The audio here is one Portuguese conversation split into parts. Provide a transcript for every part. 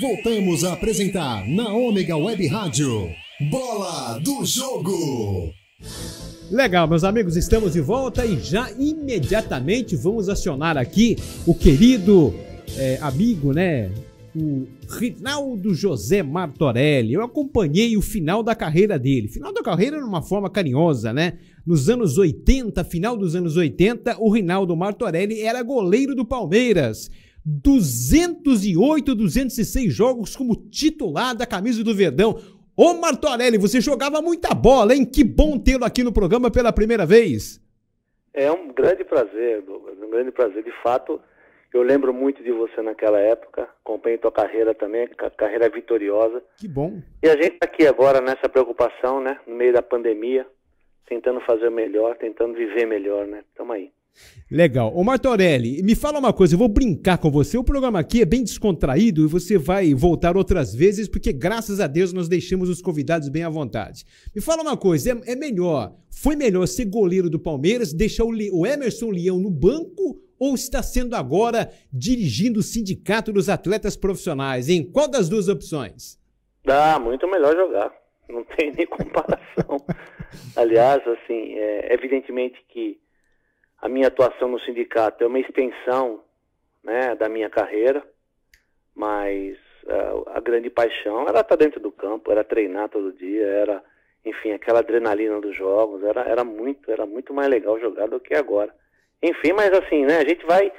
Voltamos a apresentar na Ômega Web Rádio. Bola do Jogo! Legal, meus amigos, estamos de volta e já imediatamente vamos acionar aqui o querido é, amigo, né? O Rinaldo José Martorelli. Eu acompanhei o final da carreira dele. Final da carreira de uma forma carinhosa, né? Nos anos 80, final dos anos 80, o Rinaldo Martorelli era goleiro do Palmeiras. 208, 206 jogos como titular da camisa do Verdão. Ô Martorelli, você jogava muita bola, hein? Que bom tê-lo aqui no programa pela primeira vez. É um grande prazer, Douglas, um grande prazer. De fato, eu lembro muito de você naquela época, acompanhei tua carreira também, carreira vitoriosa. Que bom. E a gente está aqui agora nessa preocupação, né? No meio da pandemia, tentando fazer melhor, tentando viver melhor, né? Tamo aí. Legal. Ô Martorelli, me fala uma coisa, eu vou brincar com você. O programa aqui é bem descontraído e você vai voltar outras vezes, porque graças a Deus nós deixamos os convidados bem à vontade. Me fala uma coisa, é, é melhor, foi melhor ser goleiro do Palmeiras, deixar o, o Emerson Leão no banco ou está sendo agora dirigindo o sindicato dos atletas profissionais? Em qual das duas opções? Dá, muito melhor jogar. Não tem nem comparação. Aliás, assim, é, evidentemente que a minha atuação no sindicato é uma extensão né, da minha carreira, mas uh, a grande paixão era estar dentro do campo, era treinar todo dia, era, enfim, aquela adrenalina dos jogos, era, era muito, era muito mais legal jogar do que agora. Enfim, mas assim, né, a gente vai,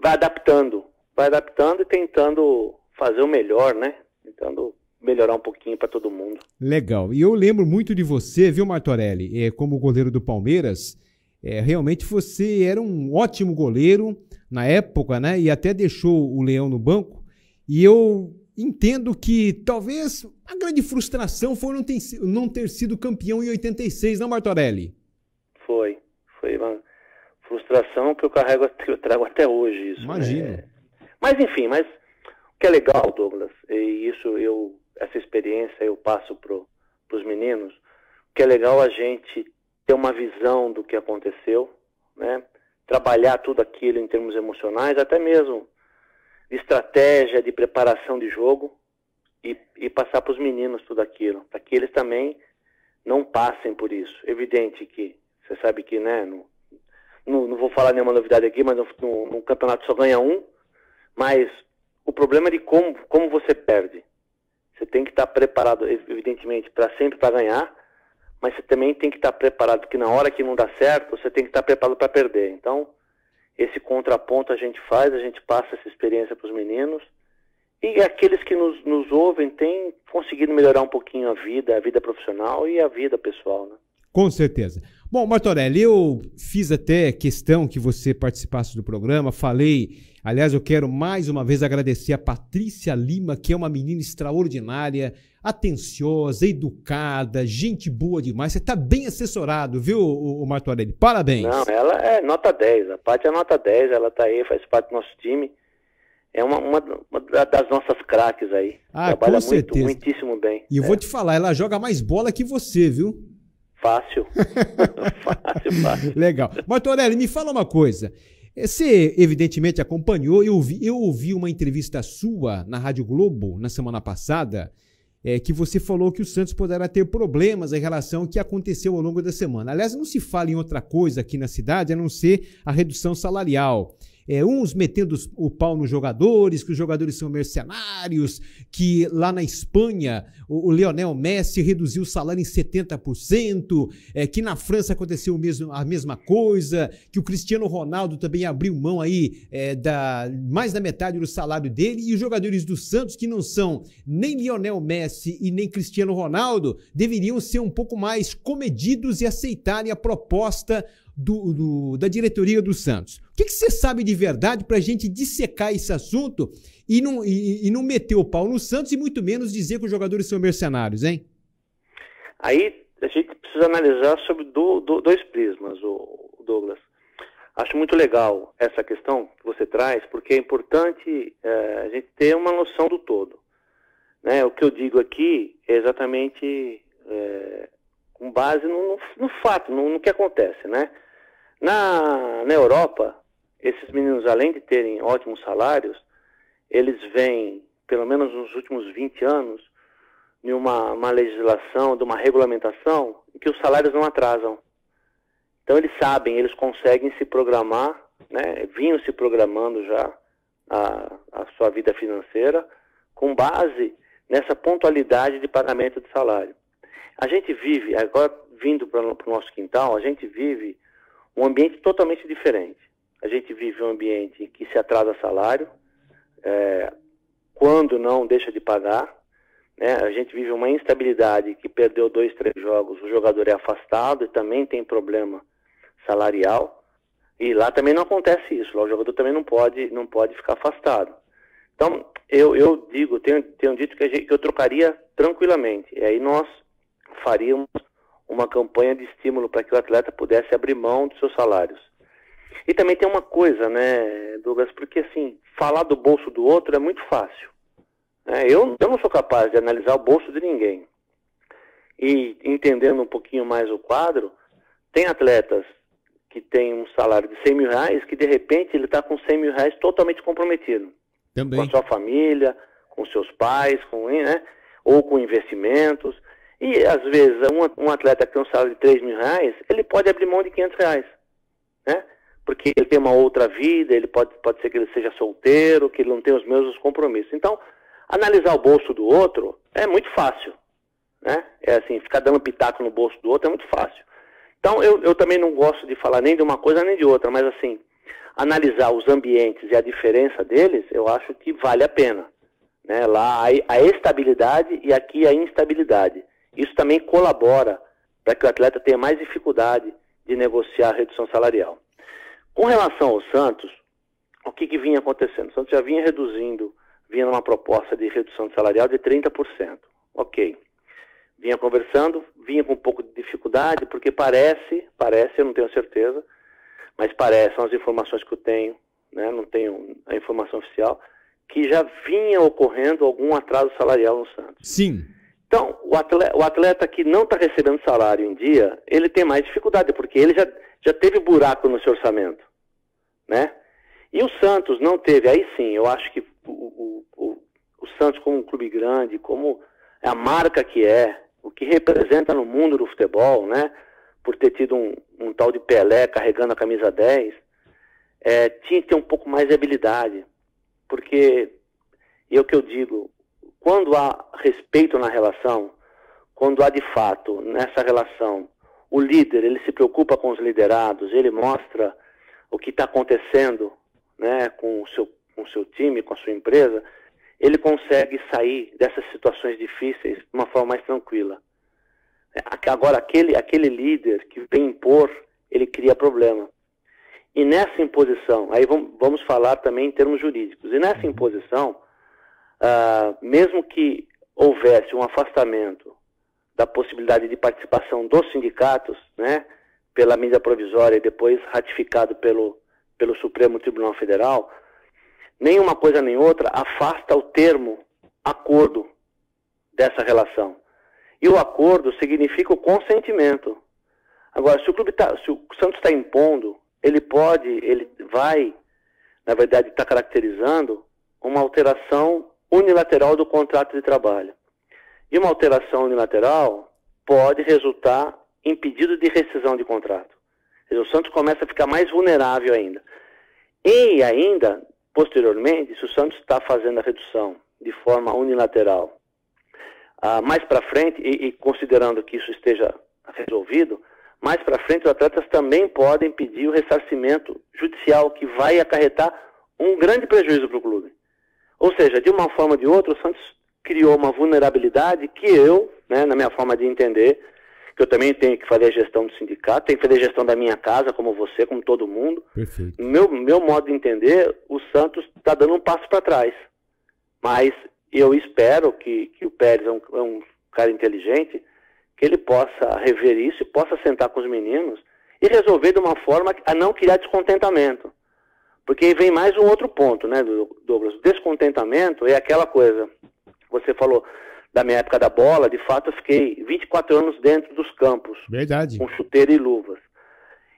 vai adaptando, vai adaptando e tentando fazer o melhor, né? Tentando melhorar um pouquinho para todo mundo. Legal. E eu lembro muito de você, viu, Martorelli? É, como goleiro do Palmeiras, é, realmente você era um ótimo goleiro na época, né? E até deixou o Leão no banco. E eu entendo que talvez a grande frustração foi não ter, não ter sido campeão em 86, não, Martorelli? Foi. Foi uma frustração que eu carrego, que eu trago até hoje. Isso, Imagina. Né? Mas enfim, mas o que é legal, Douglas, e isso eu, essa experiência eu passo para os meninos, o que é legal a gente ter uma visão do que aconteceu, né? trabalhar tudo aquilo em termos emocionais, até mesmo de estratégia, de preparação de jogo e, e passar para os meninos tudo aquilo, para que eles também não passem por isso. Evidente que você sabe que, né, no, no, não vou falar nenhuma novidade aqui, mas no, no, no, campeonato só ganha um, mas o problema é de como, como você perde. Você tem que estar preparado, evidentemente, para sempre para ganhar, mas você também tem que estar preparado, porque na hora que não dá certo, você tem que estar preparado para perder. Então, esse contraponto a gente faz, a gente passa essa experiência para os meninos, e aqueles que nos, nos ouvem têm conseguido melhorar um pouquinho a vida, a vida profissional e a vida pessoal, né? Com certeza. Bom, Martorelli, eu fiz até questão que você participasse do programa, falei. Aliás, eu quero mais uma vez agradecer a Patrícia Lima, que é uma menina extraordinária, atenciosa, educada, gente boa demais. Você está bem assessorado, viu, o, Martorelli? Parabéns. Não, ela é nota 10. A Paty é nota 10, ela está aí, faz parte do nosso time. É uma, uma, uma das nossas craques aí. Ah, Trabalha com certeza. muito, muitíssimo bem. E eu é. vou te falar, ela joga mais bola que você, viu? Fácil. fácil, fácil. Legal. Martorelli, me fala uma coisa. Você, evidentemente, acompanhou. Eu ouvi, eu uma entrevista sua na Rádio Globo na semana passada, é, que você falou que o Santos poderá ter problemas em relação ao que aconteceu ao longo da semana. Aliás, não se fala em outra coisa aqui na cidade a não ser a redução salarial é, uns metendo o pau nos jogadores, que os jogadores são mercenários, que lá na Espanha o, o Leonel Messi reduziu o salário em 70%, é, que na França aconteceu mesmo, a mesma coisa, que o Cristiano Ronaldo também abriu mão aí é, da mais da metade do salário dele, e os jogadores do Santos, que não são nem Lionel Messi e nem Cristiano Ronaldo, deveriam ser um pouco mais comedidos e aceitarem a proposta do, do, da diretoria do Santos. O que, você sabe de verdade para a gente dissecar esse assunto e não, e, e, não meter o pau no Santos e muito menos dizer que os jogadores são mercenários, hein? Aí a gente precisa analisar sobre do, do, dois prismas, o, Douglas. Acho muito legal essa questão que você traz, porque é importante é, a gente ter uma noção do todo. Né? O que eu digo aqui é exatamente é, com base no, no, no fato, no, no, que acontece, né? Na, na Europa, esses meninos, além de terem ótimos salários, eles vêm pelo menos nos últimos 20 anos, em uma, uma legislação, de uma regulamentação, em que os salários não atrasam. Então eles sabem, eles conseguem se programar, né, vinham se programando já a, a sua vida financeira com base nessa pontualidade de pagamento de salário. A gente vive, agora vindo para o nosso quintal, a gente vive um ambiente totalmente diferente. A gente vive um ambiente que se atrasa salário, é, quando não deixa de pagar. Né? A gente vive uma instabilidade que perdeu dois, três jogos, o jogador é afastado e também tem problema salarial. E lá também não acontece isso, lá o jogador também não pode, não pode ficar afastado. Então, eu, eu digo, tenho, tenho dito que, gente, que eu trocaria tranquilamente. E aí nós faríamos uma campanha de estímulo para que o atleta pudesse abrir mão dos seus salários. E também tem uma coisa, né, Douglas, porque assim, falar do bolso do outro é muito fácil. Né? Eu, eu não sou capaz de analisar o bolso de ninguém. E entendendo um pouquinho mais o quadro, tem atletas que têm um salário de 100 mil reais que de repente ele está com 100 mil reais totalmente comprometido. Também. Com a sua família, com seus pais, com, né, ou com investimentos. E às vezes um, um atleta que tem um salário de 3 mil reais, ele pode abrir mão de 500 reais. Né? Porque ele tem uma outra vida, ele pode, pode ser que ele seja solteiro, que ele não tem os mesmos compromissos. Então, analisar o bolso do outro é muito fácil. Né? É assim, ficar dando pitaco no bolso do outro é muito fácil. Então, eu, eu também não gosto de falar nem de uma coisa nem de outra, mas assim, analisar os ambientes e a diferença deles, eu acho que vale a pena. Né? Lá a estabilidade e aqui a instabilidade. Isso também colabora para que o atleta tenha mais dificuldade de negociar a redução salarial. Com relação ao Santos, o que, que vinha acontecendo? O Santos já vinha reduzindo, vinha numa proposta de redução salarial de 30%. Ok. Vinha conversando, vinha com um pouco de dificuldade, porque parece, parece, eu não tenho certeza, mas parece, são as informações que eu tenho, né, não tenho a informação oficial, que já vinha ocorrendo algum atraso salarial no Santos. Sim. Então, o atleta, o atleta que não está recebendo salário em dia, ele tem mais dificuldade, porque ele já, já teve buraco no seu orçamento, né? E o Santos não teve, aí sim, eu acho que o, o, o, Santos como um clube grande, como a marca que é, o que representa no mundo do futebol, né? Por ter tido um, um tal de Pelé carregando a camisa 10, é, tinha que ter um pouco mais de habilidade, porque, e é o que eu digo, quando há respeito na relação, quando há de fato nessa relação o líder ele se preocupa com os liderados, ele mostra o que está acontecendo, né, com o seu com o seu time, com a sua empresa, ele consegue sair dessas situações difíceis de uma forma mais tranquila. Agora aquele aquele líder que vem impor, ele cria problema. E nessa imposição, aí vamos, vamos falar também em termos jurídicos. E nessa imposição, uh, mesmo que houvesse um afastamento da possibilidade de participação dos sindicatos, né, pela medida provisória e depois ratificado pelo, pelo Supremo Tribunal Federal, nem uma coisa nem outra afasta o termo acordo dessa relação. E o acordo significa o consentimento. Agora, se o clube tá, se o Santos está impondo, ele pode, ele vai, na verdade, está caracterizando uma alteração unilateral do contrato de trabalho. E uma alteração unilateral pode resultar em pedido de rescisão de contrato. O Santos começa a ficar mais vulnerável ainda. E ainda, posteriormente, se o Santos está fazendo a redução de forma unilateral, ah, mais para frente, e, e, considerando que isso esteja resolvido, mais para frente os atletas também podem pedir o ressarcimento judicial, que vai acarretar um grande prejuízo para o clube. Ou seja, de uma forma ou de outra, o Santos criou uma vulnerabilidade que eu, né, na minha forma de entender, que eu também tenho que fazer a gestão do sindicato, tenho que fazer a gestão da minha casa, como você, como todo mundo. Perfeito. Meu, meu modo de entender, o Santos está dando um passo para trás. Mas eu espero que, que o Pérez é um, é um cara inteligente, que ele possa rever isso e possa sentar com os meninos e resolver de uma forma a não criar descontentamento. Porque vem mais um outro ponto, né, Douglas? O descontentamento é aquela coisa. Você falou da minha época da bola, de fato eu fiquei 24 anos dentro dos campos. Verdade. Com chuteira e luvas.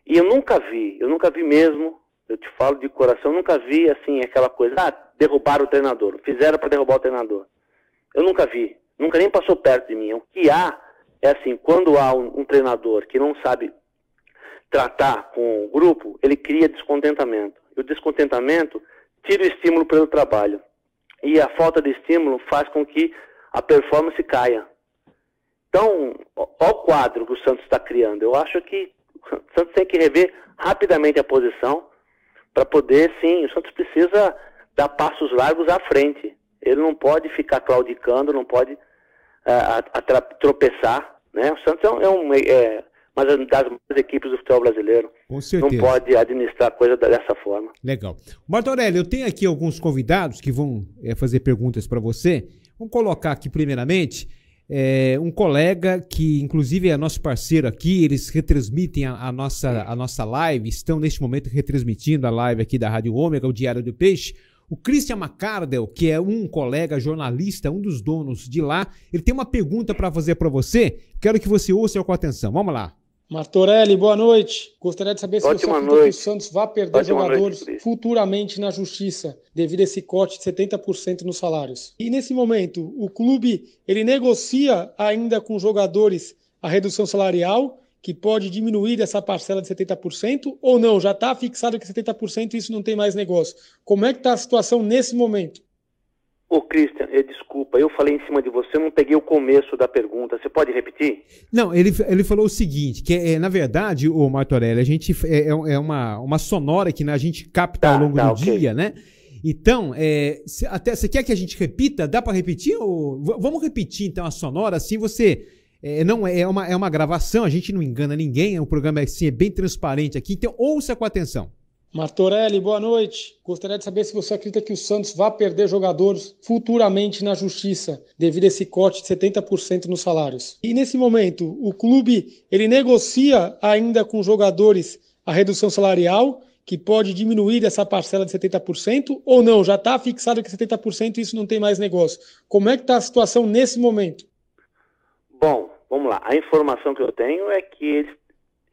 E eu nunca vi, eu nunca vi mesmo, eu te falo de coração, nunca vi assim aquela coisa, ah, derrubar o treinador. Fizeram para derrubar o treinador. Eu nunca vi. Nunca nem passou perto de mim. O que há é assim, quando há um, um treinador que não sabe tratar com o grupo, ele cria descontentamento. O descontentamento tira o estímulo pelo trabalho. E a falta de estímulo faz com que a performance caia. Então, olha o quadro que o Santos está criando. Eu acho que o Santos tem que rever rapidamente a posição para poder, sim, o Santos precisa dar passos largos à frente. Ele não pode ficar claudicando, não pode uh, tropeçar. Né? O Santos é, um, é, é uma das maiores equipes do futebol brasileiro. Com certeza. Não pode administrar a coisa dessa forma. Legal. Martorelli, eu tenho aqui alguns convidados que vão é, fazer perguntas para você. Vamos colocar aqui primeiramente é, um colega que, inclusive, é nosso parceiro aqui, eles retransmitem a, a, nossa, a nossa live, estão neste momento retransmitindo a live aqui da Rádio Ômega, o Diário do Peixe. O Christian McCardell, que é um colega jornalista, um dos donos de lá, ele tem uma pergunta para fazer para você. Quero que você ouça com atenção. Vamos lá. Martorelli, boa noite. Gostaria de saber se Ótima você acredita que o Santos vai perder Ótima jogadores noite, futuramente na justiça devido a esse corte de 70% nos salários. E nesse momento, o clube ele negocia ainda com jogadores a redução salarial, que pode diminuir essa parcela de 70% ou não? Já está fixado que 70% isso não tem mais negócio. Como é que está a situação nesse momento? Ô, Christian, eh, desculpa, eu falei em cima de você, não peguei o começo da pergunta. Você pode repetir? Não, ele, ele falou o seguinte, que é, na verdade, o Martorelli, a gente é, é, é uma, uma sonora que a gente capta tá, ao longo tá, do okay. dia, né? Então, é, se, até você quer que a gente repita? Dá para repetir? Ou, vamos repetir então a sonora, assim você é, não é, é uma, é uma gravação, a gente não engana ninguém, é um programa assim, é bem transparente aqui, então ouça com atenção. Martorelli, boa noite. Gostaria de saber se você acredita que o Santos vai perder jogadores futuramente na justiça devido a esse corte de 70% nos salários. E nesse momento, o clube ele negocia ainda com jogadores a redução salarial, que pode diminuir essa parcela de 70% ou não? Já está fixado que 70% isso não tem mais negócio. Como é que está a situação nesse momento? Bom, vamos lá. A informação que eu tenho é que ele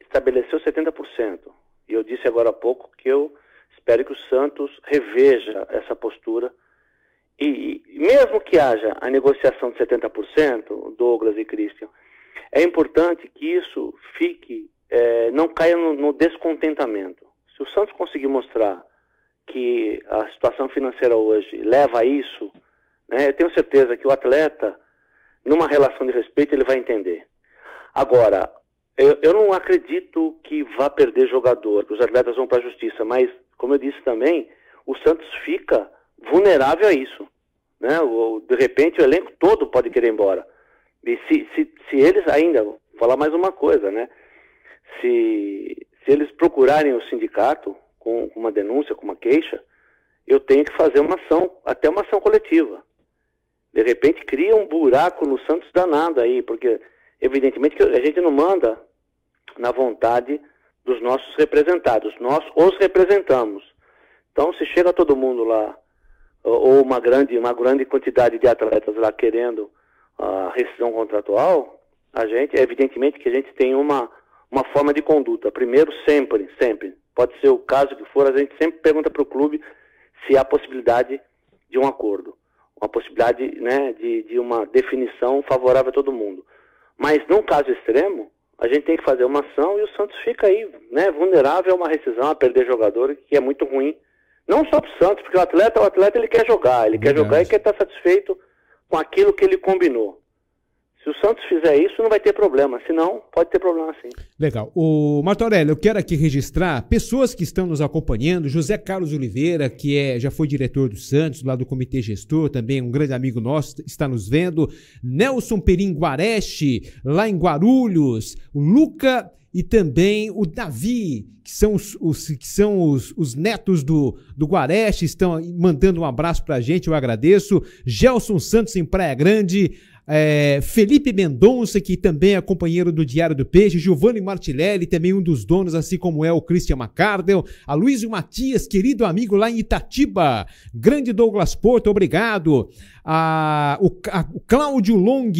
estabeleceu 70%. E eu disse agora há pouco que eu espero que o Santos reveja essa postura. E, e mesmo que haja a negociação de 70%, Douglas e Christian, é importante que isso fique, é, não caia no, no descontentamento. Se o Santos conseguir mostrar que a situação financeira hoje leva a isso, né, eu tenho certeza que o atleta, numa relação de respeito, ele vai entender. Agora, eu, eu não acredito que vá perder jogador, que os atletas vão para a justiça, mas, como eu disse também, o Santos fica vulnerável a isso. Né? O, de repente o elenco todo pode querer ir embora. E se, se, se eles ainda, vou falar mais uma coisa, né? Se, se eles procurarem o sindicato com uma denúncia, com uma queixa, eu tenho que fazer uma ação, até uma ação coletiva. De repente cria um buraco no Santos danado aí, porque evidentemente que a gente não manda na vontade dos nossos representados. Nós os representamos. Então, se chega todo mundo lá, ou uma grande, uma grande quantidade de atletas lá querendo a rescisão contratual, a gente, evidentemente que a gente tem uma, uma forma de conduta. Primeiro, sempre, sempre. Pode ser o caso que for, a gente sempre pergunta para o clube se há possibilidade de um acordo. Uma possibilidade né, de, de uma definição favorável a todo mundo. Mas num caso extremo, a gente tem que fazer uma ação e o Santos fica aí, né, vulnerável a uma rescisão, a perder jogador, que é muito ruim. Não só para o Santos, porque o atleta, o atleta ele quer jogar, ele Verdade. quer jogar e quer estar satisfeito com aquilo que ele combinou. Se o Santos fizer isso, não vai ter problema. Se não, pode ter problema sim. Legal. O Martorelli, eu quero aqui registrar pessoas que estão nos acompanhando. José Carlos Oliveira, que é, já foi diretor do Santos, lá do Comitê Gestor, também um grande amigo nosso, está nos vendo. Nelson Perim Guareste, lá em Guarulhos. O Luca e também o Davi, que são os, os que são os, os, netos do, do Guareste, estão mandando um abraço para a gente, eu agradeço. Gelson Santos em Praia Grande, é, Felipe Mendonça, que também é companheiro do Diário do Peixe, Giovanni Martilelli, também um dos donos, assim como é o Christian McCardell, a Luísio Matias, querido amigo lá em Itatiba, grande Douglas Porto, obrigado, a, o, a, o Cláudio Long,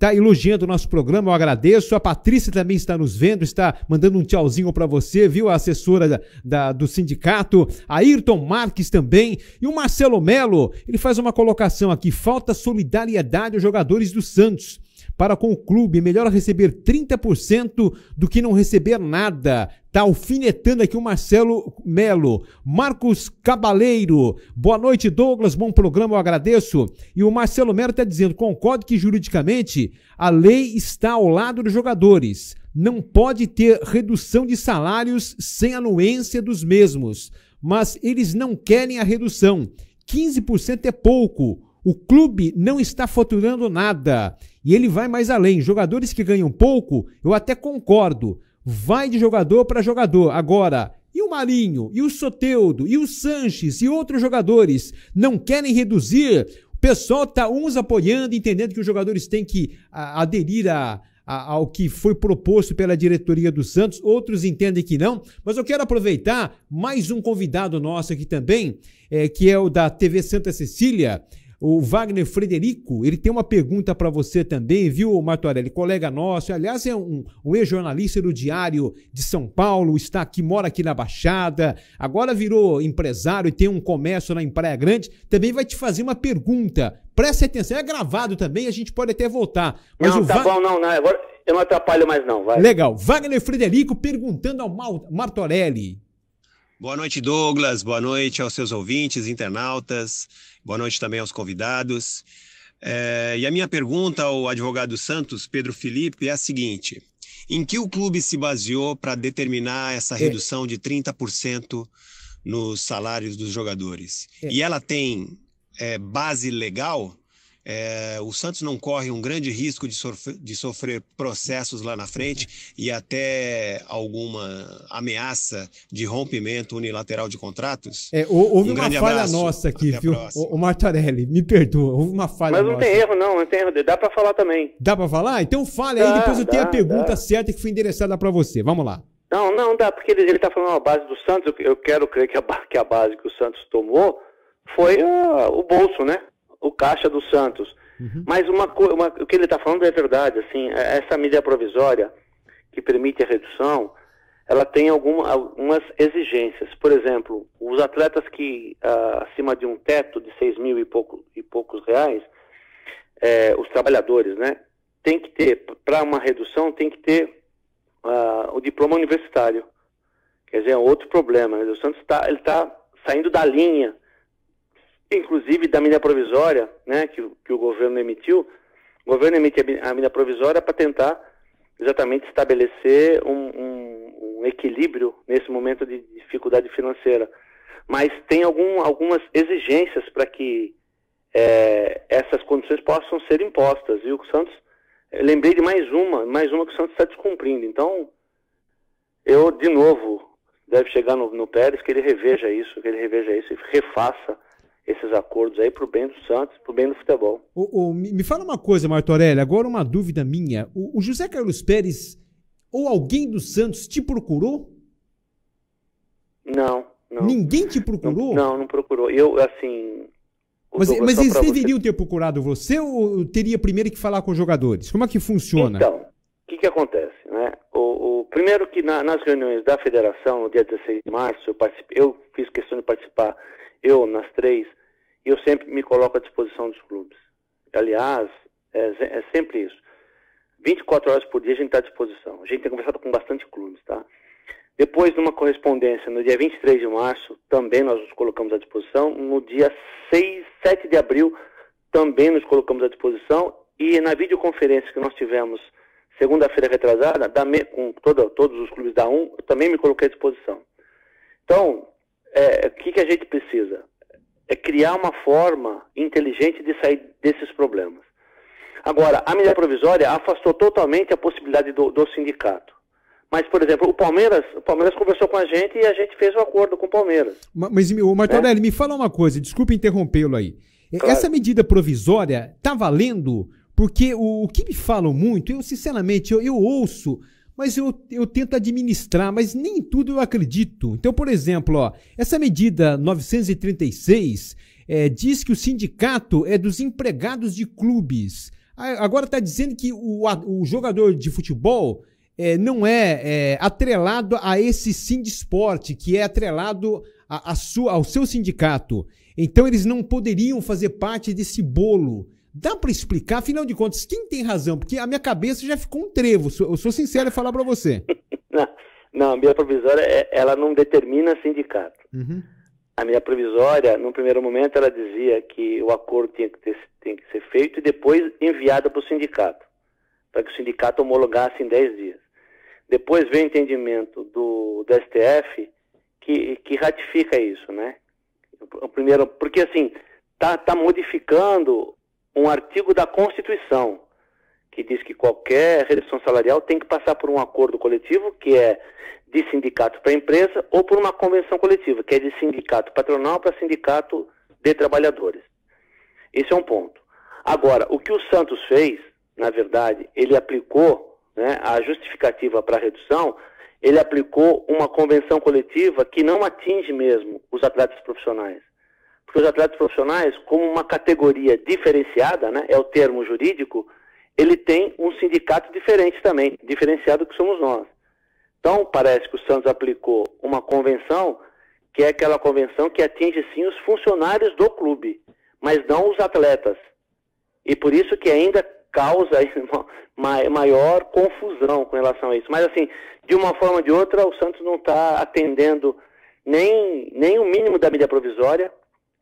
está elogiando o nosso programa, eu agradeço. A Patrícia também está nos vendo, está mandando um tchauzinho para você, viu? A assessora da, da, do sindicato. Ayrton Marques também. E o Marcelo Melo, ele faz uma colocação aqui: falta solidariedade aos jogadores do Santos para com o clube. Melhor receber 30% do que não receber nada. Tá alfinetando aqui o Marcelo Melo. Marcos Cabaleiro. Boa noite, Douglas. Bom programa, eu agradeço. E o Marcelo Melo está dizendo: concordo que juridicamente a lei está ao lado dos jogadores. Não pode ter redução de salários sem anuência dos mesmos. Mas eles não querem a redução. 15% é pouco. O clube não está faturando nada. E ele vai mais além. Jogadores que ganham pouco, eu até concordo. Vai de jogador para jogador. Agora, e o Marinho, e o Soteudo, e o Sanches, e outros jogadores não querem reduzir? O pessoal está uns apoiando, entendendo que os jogadores têm que a, aderir a, ao que foi proposto pela diretoria do Santos, outros entendem que não, mas eu quero aproveitar mais um convidado nosso aqui também, é, que é o da TV Santa Cecília, o Wagner Frederico, ele tem uma pergunta para você também, viu, Martorelli? Colega nosso, aliás, é um, um ex-jornalista do Diário de São Paulo, está aqui, mora aqui na Baixada, agora virou empresário e tem um comércio lá em Praia Grande, também vai te fazer uma pergunta. Preste atenção, é gravado também, a gente pode até voltar. Mas não, o tá Va... bom, não, não, agora eu não atrapalho mais não, vai. Legal, Wagner Frederico perguntando ao Martorelli. Boa noite, Douglas. Boa noite aos seus ouvintes, internautas. Boa noite também aos convidados. É, e a minha pergunta ao advogado Santos, Pedro Felipe, é a seguinte: em que o clube se baseou para determinar essa é. redução de 30% nos salários dos jogadores? É. E ela tem é, base legal? É, o Santos não corre um grande risco de sofrer, de sofrer, processos lá na frente e até alguma ameaça de rompimento unilateral de contratos? É, houve um uma falha abraço, nossa aqui, viu? O, o Martarelli, me perdoa, houve uma falha Mas não nossa. tem erro, não, não tem erro. Dá para falar também. Dá para falar? Então fale aí, depois eu tenho a pergunta dá. certa que foi endereçada para você. Vamos lá. Não, não dá, porque ele está falando a base do Santos. Eu, eu quero crer que a, que a, base que o Santos tomou foi uh, o bolso, né? O caixa do Santos. Uhum. Mas uma, uma, o que ele está falando é verdade, assim, é, essa medida provisória que permite a redução, ela tem alguma, algumas exigências. Por exemplo, os atletas que uh, acima de um teto de 6 mil e, pouco, e poucos reais, é, os trabalhadores, né, tem que ter, para uma redução, tem que ter uh, o diploma universitário. Quer dizer, é outro problema. Né? O Santos está tá saindo da linha inclusive da medida provisória, né, que, que o governo emitiu, o governo emite a medida provisória para tentar exatamente estabelecer um, um, um, equilíbrio nesse momento de dificuldade financeira. Mas tem algum, algumas exigências para que é, essas condições possam ser impostas. E o Santos, lembrei de mais uma, mais uma que o Santos está descumprindo. Então, eu, de novo, deve chegar no, no Pérez que ele reveja isso, que ele reveja isso e refaça esses acordos aí para o bem do Santos, para o bem do futebol. O, o, me fala uma coisa, Martorelli, agora uma dúvida minha. O, o, José Carlos Pérez ou alguém do Santos te procurou? Não, não. Ninguém te procurou? Não, não, não procurou. Eu, assim... Mas, mas eles deveriam você... ter procurado você ou teria primeiro que falar com os jogadores? Como é que funciona? Então, o que, que acontece? Né? O, o primeiro que na, nas reuniões da federação, no dia 16 de março, eu, eu fiz questão de participar, eu nas três, eu sempre me coloco à disposição dos clubes. Aliás, é, é sempre isso. 24 horas por dia a gente está à disposição. A gente tem conversado com bastante clubes, tá? Depois, numa correspondência, no dia 23 de março, também nós nos colocamos à disposição. No dia 6, 7 de abril, também nos colocamos à disposição. E na videoconferência que nós tivemos segunda-feira retrasada, da, com toda, todos os clubes da Um, eu também me coloquei à disposição. Então, é, o que, que a gente precisa? É criar uma forma inteligente de sair desses problemas. Agora, a medida provisória afastou totalmente a possibilidade do, do sindicato. Mas, por exemplo, o Palmeiras, o Palmeiras conversou com a gente e a gente fez um acordo com o Palmeiras. Mas, o Martorelli, é? me fala uma coisa, desculpe interrompê-lo aí. Claro. Essa medida provisória está valendo? Porque o, o, que me falam muito, eu sinceramente, eu, eu ouço mas eu, eu tento administrar, mas nem tudo eu acredito. Então, por exemplo, ó, essa medida 936 é, diz que o sindicato é dos empregados de clubes. Agora está dizendo que o, o jogador de futebol é, não é, é, atrelado a esse Sindisport, que é atrelado a, a sua, ao seu sindicato. Então eles não poderiam fazer parte desse bolo. Dá para explicar? Afinal de contas, quem tem razão? Porque a minha cabeça já ficou um trevo. Eu sou sincero em falar para você. não, não, a minha provisória, é, ela não determina sindicato. Uhum. A minha provisória, no primeiro momento, ela dizia que o acordo tinha que, ter, tinha que ser feito e depois enviado para o sindicato, para que o sindicato homologasse em 10 dias. Depois vem o entendimento do, do STF que, que ratifica isso, né? O primeiro, porque assim, está tá modificando um artigo da Constituição que diz que qualquer redução salarial tem que passar por um acordo coletivo, que é de sindicato para empresa, ou por uma convenção coletiva, que é de sindicato patronal para sindicato de trabalhadores. Esse é um ponto. Agora, o que o Santos fez, na verdade, ele aplicou né, a justificativa para a redução, ele aplicou uma convenção coletiva que não atinge mesmo os atletas profissionais. Porque os atletas profissionais, como uma categoria diferenciada, né, é o termo jurídico, ele tem um sindicato diferente também, diferenciado que somos nós. Então, parece que o Santos aplicou uma convenção, que é aquela convenção que atinge sim os funcionários do clube, mas não os atletas. E por isso que ainda causa maior confusão com relação a isso. Mas, assim, de uma forma ou de outra, o Santos não está atendendo nem, nem o mínimo da medida provisória,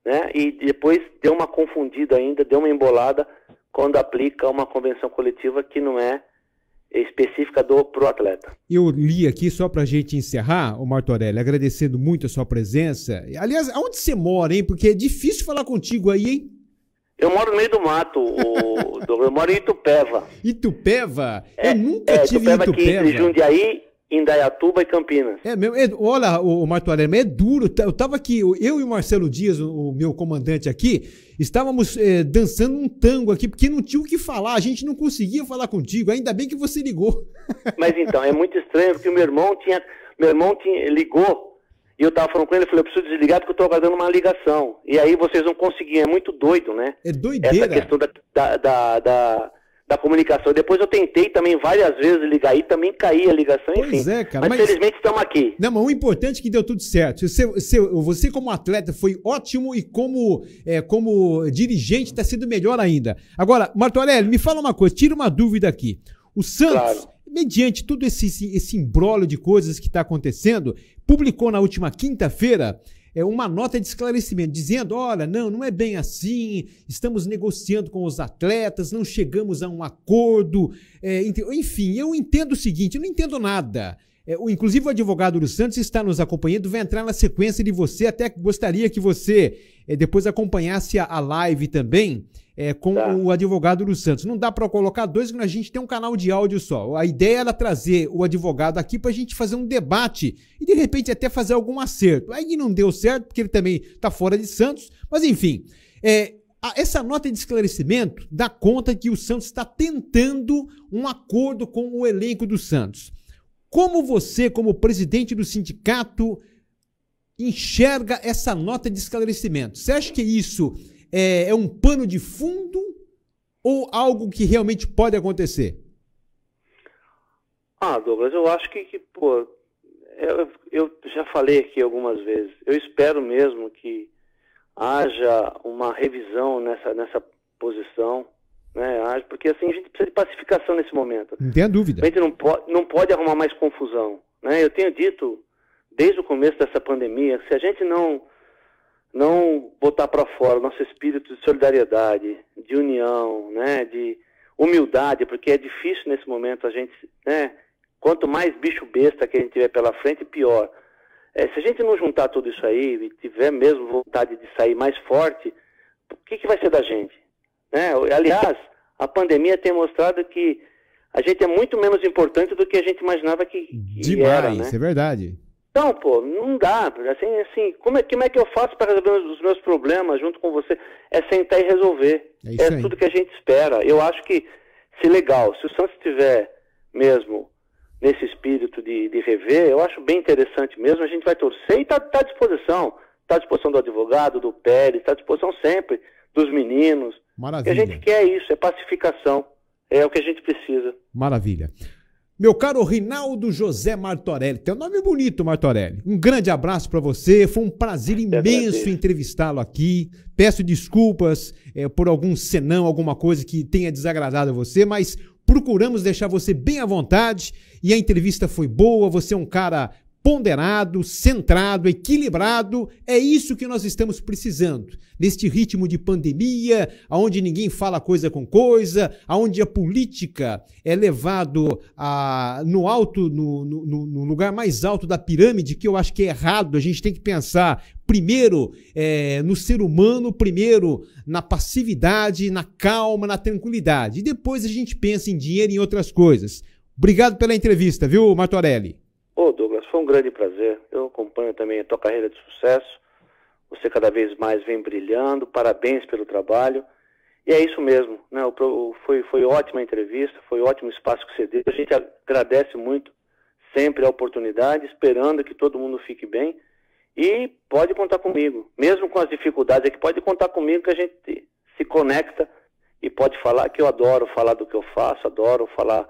né? E depois deu uma confundida ainda, deu uma embolada quando aplica uma convenção coletiva que não é específica do pro atleta. Eu li aqui só para a gente encerrar, o Martorelli, agradecendo muito a sua presença. Aliás, aonde você mora, hein? Porque é difícil falar contigo aí, hein? Eu moro no meio do mato, o, eu moro em Itupeva. Itupeva? É, eu nunca é, tive Itupeva. Itupeva. Aqui entre Jundiaí, Indaiatuba e Campinas. É mesmo? É, olha, o, o Martorelli, é duro. Eu tava aqui, eu e o Marcelo Dias, o, o meu comandante aqui, estávamos é, dançando um tango aqui, porque não tinha o que falar, a gente não conseguia falar contigo, ainda bem que você ligou. Mas então, é muito estranho, porque o meu irmão tinha, meu irmão tinha, ligou e eu tava falando com ele, eu falei, eu preciso desligar porque eu tô aguardando uma ligação. E aí vocês não conseguiam, é muito doido, né? É doideira. Essa questão da, da, da, da, da comunicação. Depois eu tentei também várias vezes ligar e também caía a ligação, pois enfim. é, cara. Mas, mas felizmente estamos aqui. Não, mas o importante é que deu tudo certo. Você, você, você como atleta foi ótimo e como, é, como dirigente está sendo melhor ainda. Agora, Martorelli, me fala uma coisa, tira uma dúvida aqui. O Santos, claro mediante todo esse, esse embrólio de coisas que está acontecendo, publicou na última quinta-feira é, uma nota de esclarecimento, dizendo: olha, não, não é bem assim, estamos negociando com os atletas, não chegamos a um acordo. É, enfim, eu entendo o seguinte: eu não entendo nada. É, inclusive, o advogado dos Santos está nos acompanhando, vai entrar na sequência de você. Até gostaria que você é, depois acompanhasse a, a live também é, com tá. o advogado dos Santos. Não dá para colocar dois, a gente tem um canal de áudio só. A ideia era trazer o advogado aqui para a gente fazer um debate e de repente até fazer algum acerto. Aí não deu certo, porque ele também está fora de Santos, mas enfim. É, essa nota de esclarecimento dá conta que o Santos está tentando um acordo com o elenco do Santos. Como você, como presidente do sindicato, enxerga essa nota de esclarecimento? Você acha que isso é, é um pano de fundo ou algo que realmente pode acontecer? Ah, Douglas, eu acho que, que pô, eu, eu, já falei aqui algumas vezes, eu espero mesmo que haja uma revisão nessa, nessa posição, né? Porque assim a gente precisa de pacificação nesse momento. Não tem dúvida. A gente não pode, não pode arrumar mais confusão, né? Eu tenho dito desde o começo dessa pandemia, se a gente não não botar para fora o nosso espírito de solidariedade, de união, né, de humildade, porque é difícil nesse momento a gente, né, quanto mais bicho besta que a gente tiver pela frente, pior. É, se a gente não juntar tudo isso aí e tiver mesmo vontade de sair mais forte, o que, que vai ser da gente? Né? Aliás, a pandemia tem mostrado que a gente é muito menos importante do que a gente imaginava que, que Demais, era, né? é verdade. Então, pô, não dá. Assim, assim, como é, como é que eu faço para resolver os meus problemas junto com você? É sentar e resolver. É, é tudo que a gente espera. Eu acho que, se legal, se o Santos estiver mesmo nesse espírito de, de rever, eu acho bem interessante mesmo. A gente vai torcer e está tá à disposição. Está à disposição do advogado, do Pérez, está à disposição sempre dos meninos. Maravilha. O que a gente quer é isso, é pacificação. É o que a gente precisa. Maravilha. Meu caro Rinaldo José Martorelli, tem um nome bonito, Martorelli. Um grande abraço para você, foi um prazer imenso entrevistá-lo aqui. Peço desculpas é, por algum senão, alguma coisa que tenha desagradado a você, mas procuramos deixar você bem à vontade e a entrevista foi boa. Você é um cara ponderado, centrado, equilibrado. É isso que nós estamos precisando. Neste ritmo de pandemia, onde ninguém fala coisa com coisa, onde a política é levado a, no alto, no, no, no, lugar mais alto da pirâmide, que eu acho que é errado. A gente tem que pensar primeiro é, no ser humano, primeiro na passividade, na calma, na tranquilidade. E depois a gente pensa em dinheiro e em outras coisas. Obrigado pela entrevista, viu, Martorelli? Douglas, foi um grande prazer. Eu acompanho também a tua carreira de sucesso. Você cada vez mais vem brilhando. Parabéns pelo trabalho. E é isso mesmo. Né? Foi, foi ótima a entrevista, foi ótimo espaço que você deu. A gente agradece muito sempre a oportunidade, esperando que todo mundo fique bem. E pode contar comigo, mesmo com as dificuldades, é que pode contar comigo que a gente se conecta e pode falar que eu adoro falar do que eu faço, adoro falar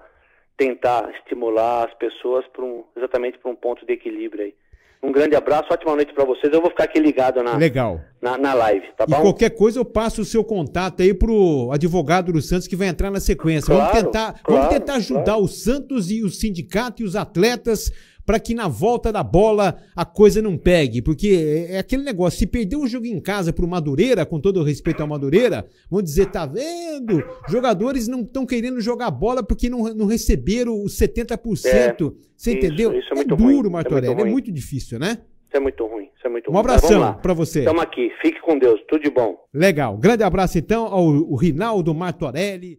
tentar estimular as pessoas para um, exatamente para um ponto de equilíbrio aí. Um grande abraço, ótima noite para vocês. Eu vou ficar aqui ligado na, Legal. na, na live, tá bom? E qualquer coisa eu passo o seu contato aí pro advogado do Santos que vai entrar na sequência. Claro, vamos tentar, claro, vamos tentar ajudar claro. o Santos e o sindicato e os atletas para que na volta da bola a coisa não pegue. Porque é, é aquele negócio, se perder o jogo em casa pro Madureira, com todo o respeito ao Madureira, vão dizer, tá vendo? Jogadores não estão querendo jogar bola porque não, não receberam os 70%. É, você entendeu? Isso é, é duro, Martorelli, é muito, é muito difícil, né? Isso é muito ruim, isso é muito um ruim. Um abração para você. Estamos aqui, fique com Deus, tudo de bom. Legal, grande abraço então ao Rinaldo Martorelli.